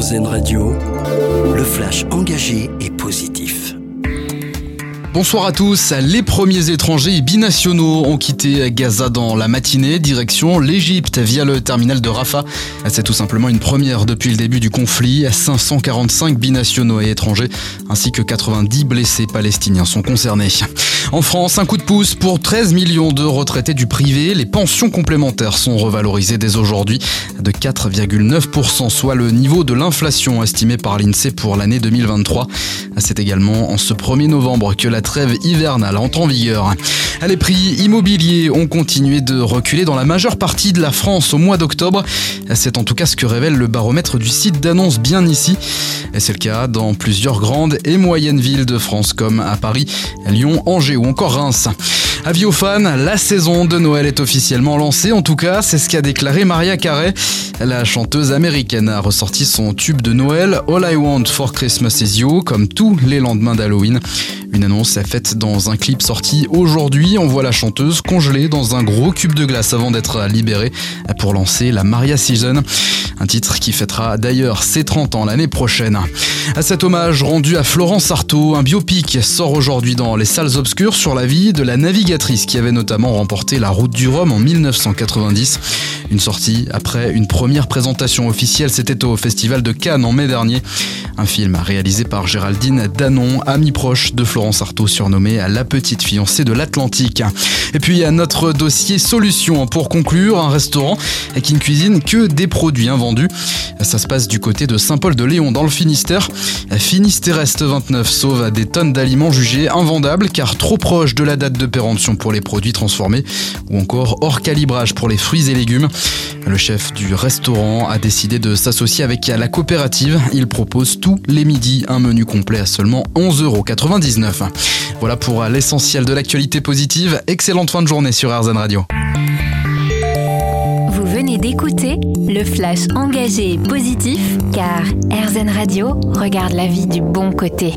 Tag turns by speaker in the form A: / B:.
A: Radio, le flash engagé et positif.
B: Bonsoir à tous. Les premiers étrangers binationaux ont quitté Gaza dans la matinée, direction l'Égypte via le terminal de Rafah. C'est tout simplement une première depuis le début du conflit. 545 binationaux et étrangers ainsi que 90 blessés palestiniens sont concernés. En France, un coup de pouce pour 13 millions de retraités du privé. Les pensions complémentaires sont revalorisées dès aujourd'hui de 4,9%, soit le niveau de l'inflation estimé par l'INSEE pour l'année 2023. C'est également en ce 1er novembre que la trêve hivernale entre en vigueur. Les prix immobiliers ont continué de reculer dans la majeure partie de la France au mois d'octobre. C'est en tout cas ce que révèle le baromètre du site d'annonce bien ici. C'est le cas dans plusieurs grandes et moyennes villes de France comme à Paris, Lyon, Angers ou encore Reims. Avis aux fans, la saison de Noël est officiellement lancée. En tout cas, c'est ce qu'a déclaré Maria Carey. La chanteuse américaine a ressorti son tube de Noël All I Want for Christmas is You comme tous les lendemains d'Halloween. Une annonce est faite dans un clip sorti aujourd'hui. On voit la chanteuse congelée dans un gros cube de glace avant d'être libérée pour lancer la Maria Season. Un titre qui fêtera d'ailleurs ses 30 ans l'année prochaine. À cet hommage rendu à Florence Artaud, un biopic sort aujourd'hui dans les salles obscures sur la vie de la navigatrice qui avait notamment remporté la route du Rhum en 1990. Une sortie après une première présentation officielle, c'était au Festival de Cannes en mai dernier. Un film réalisé par Géraldine Danon, amie proche de Florence Artaud, surnommée la petite fiancée de l'Atlantique. Et puis à notre dossier solution pour conclure, un restaurant qui ne cuisine que des produits invendus. Ça se passe du côté de Saint-Paul-de-Léon dans le Finistère. Finistéreste 29 sauve des tonnes d'aliments jugés invendables car trop proches de la date de péremption pour les produits transformés ou encore hors calibrage pour les fruits et légumes. Le chef du restaurant a décidé de s'associer avec la coopérative. Il propose tous les midis un menu complet à seulement 11,99€. Voilà pour l'essentiel de l'actualité positive. Excellente fin de journée sur RZN Radio.
C: Vous venez d'écouter le flash engagé et positif car RZN Radio regarde la vie du bon côté.